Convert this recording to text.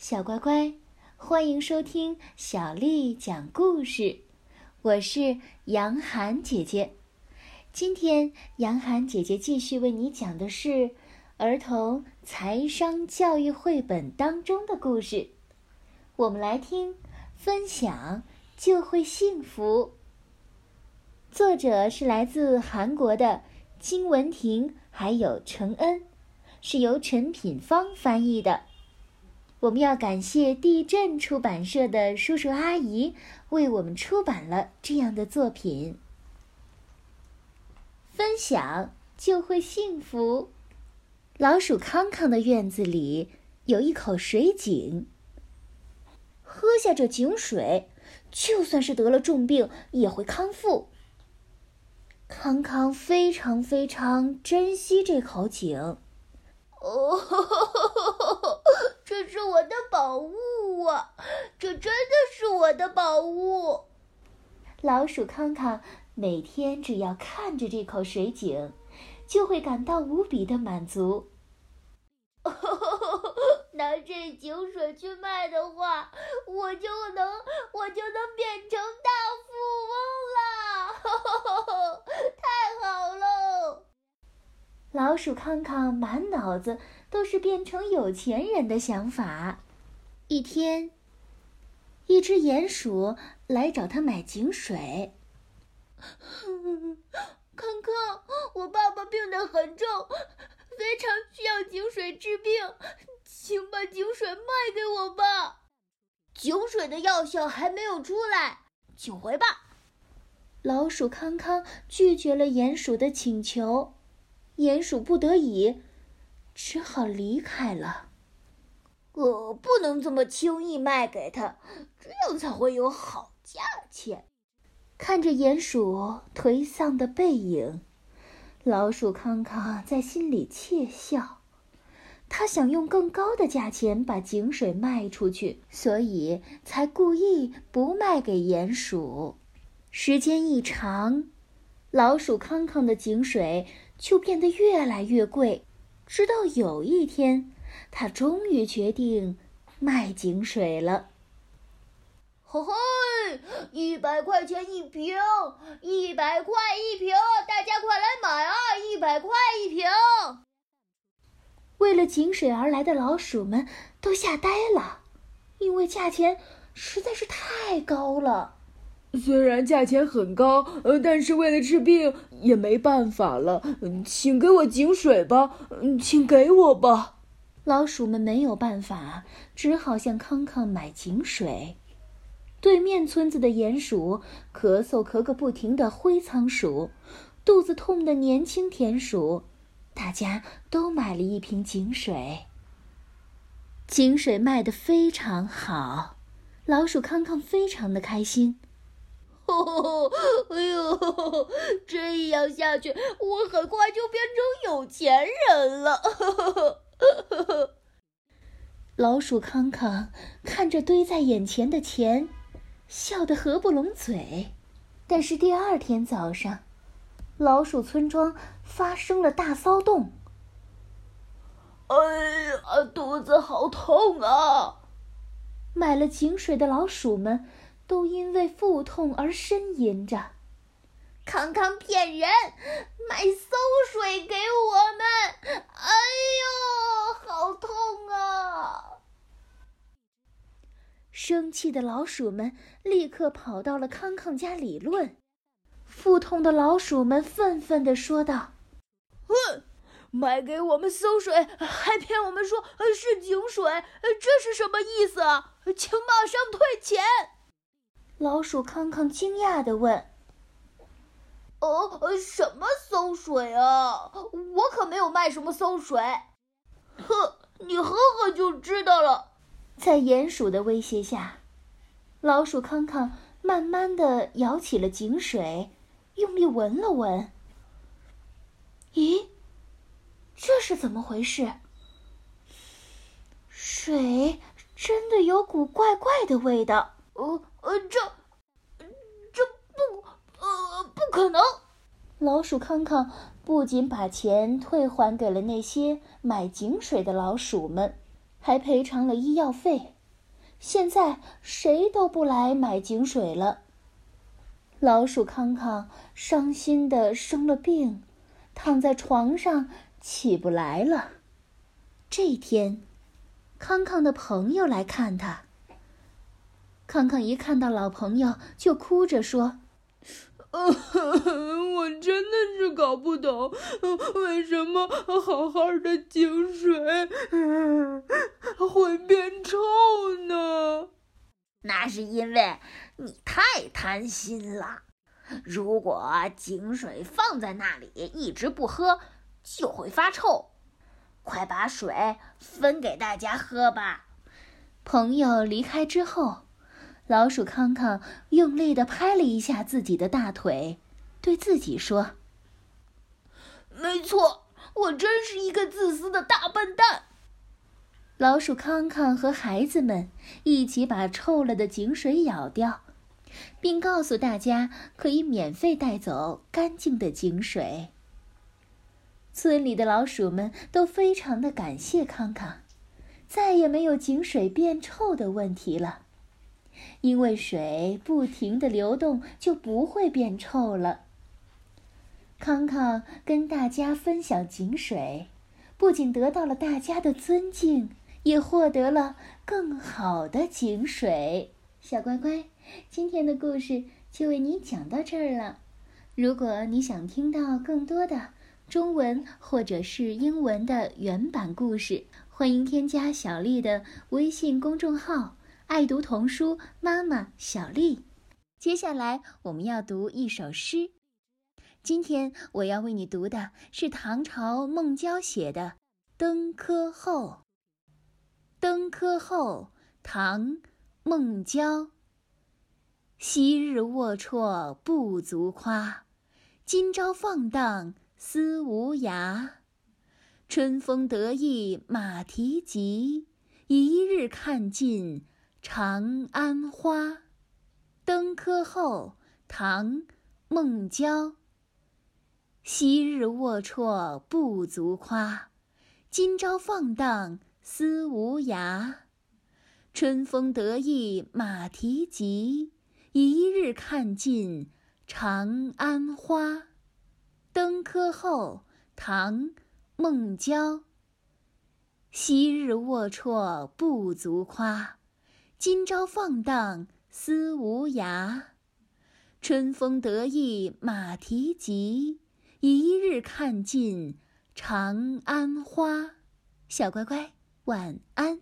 小乖乖，欢迎收听小丽讲故事。我是杨涵姐姐。今天，杨涵姐姐继续为你讲的是儿童财商教育绘本当中的故事。我们来听，分享就会幸福。作者是来自韩国的金文婷，还有陈恩，是由陈品芳翻译的。我们要感谢地震出版社的叔叔阿姨为我们出版了这样的作品。分享就会幸福。老鼠康康的院子里有一口水井，喝下这井水，就算是得了重病也会康复。康康非常非常珍惜这口井。哦，这是我的宝物啊！这真的是我的宝物。老鼠康康每天只要看着这口水井，就会感到无比的满足。拿这井水去卖的话，我就能，我就能变成大富翁了！太好了！老鼠康康满脑子都是变成有钱人的想法。一天，一只鼹鼠来找他买井水。康康，我爸爸病得很重，非常需要井水治病，请把井水卖给我吧。井水的药效还没有出来，请回吧。老鼠康康拒绝了鼹鼠的请求。鼹鼠不得已，只好离开了。我，不能这么轻易卖给他，这样才会有好价钱。看着鼹鼠颓丧的背影，老鼠康康在心里窃笑。他想用更高的价钱把井水卖出去，所以才故意不卖给鼹鼠。时间一长，老鼠康康的井水。就变得越来越贵，直到有一天，他终于决定卖井水了。嘿嘿，一百块钱一瓶，一百块一瓶，大家快来买啊！一百块一瓶。为了井水而来的老鼠们都吓呆了，因为价钱实在是太高了。虽然价钱很高，呃，但是为了治病也没办法了。请给我井水吧，嗯请给我吧。老鼠们没有办法，只好向康康买井水。对面村子的鼹鼠咳嗽咳个不停的灰仓鼠，肚子痛的年轻田鼠，大家都买了一瓶井水。井水卖得非常好，老鼠康康非常的开心。哎呦，这样下去，我很快就变成有钱人了。老鼠康康看着堆在眼前的钱，笑得合不拢嘴。但是第二天早上，老鼠村庄发生了大骚动。哎呀，肚子好痛啊！买了井水的老鼠们。都因为腹痛而呻吟着。康康骗人，买馊水给我们！哎呦，好痛啊！生气的老鼠们立刻跑到了康康家理论。腹痛的老鼠们愤愤地说道：“哼，卖给我们馊水，还骗我们说是井水，这是什么意思啊？请马上退钱！”老鼠康康惊讶地问：“哦，什么馊水啊？我可没有卖什么馊水。”“哼，你喝喝就知道了。”在鼹鼠的威胁下，老鼠康康慢慢的舀起了井水，用力闻了闻。咦，这是怎么回事？水真的有股怪怪的味道。呃呃，这这不呃不可能！老鼠康康不仅把钱退还给了那些买井水的老鼠们，还还赔偿了医药费。现在谁都不来买井水了。老鼠康康伤心的生了病，躺在床上起不来了。这天，康康的朋友来看他。康康一看到老朋友，就哭着说。呃我真的是搞不懂，为什么好好的井水会变臭呢？那是因为你太贪心了。如果井水放在那里一直不喝，就会发臭。快把水分给大家喝吧。朋友离开之后。老鼠康康用力地拍了一下自己的大腿，对自己说：“没错，我真是一个自私的大笨蛋。”老鼠康康和孩子们一起把臭了的井水舀掉，并告诉大家可以免费带走干净的井水。村里的老鼠们都非常的感谢康康，再也没有井水变臭的问题了。因为水不停的流动，就不会变臭了。康康跟大家分享井水，不仅得到了大家的尊敬，也获得了更好的井水。小乖乖，今天的故事就为你讲到这儿了。如果你想听到更多的中文或者是英文的原版故事，欢迎添加小丽的微信公众号。爱读童书，妈妈小丽。接下来我们要读一首诗。今天我要为你读的是唐朝孟郊写的《登科后》。《登科后》唐·孟郊。昔日龌龊不足夸，今朝放荡思无涯。春风得意马蹄疾，一日看尽。长安花，《登科后》唐·孟郊。昔日龌龊不足夸，今朝放荡思无涯。春风得意马蹄疾，一日看尽长安花。《登科后》唐·孟郊。昔日龌龊不足夸。今朝放荡思无涯，春风得意马蹄疾，一日看尽长安花。小乖乖，晚安。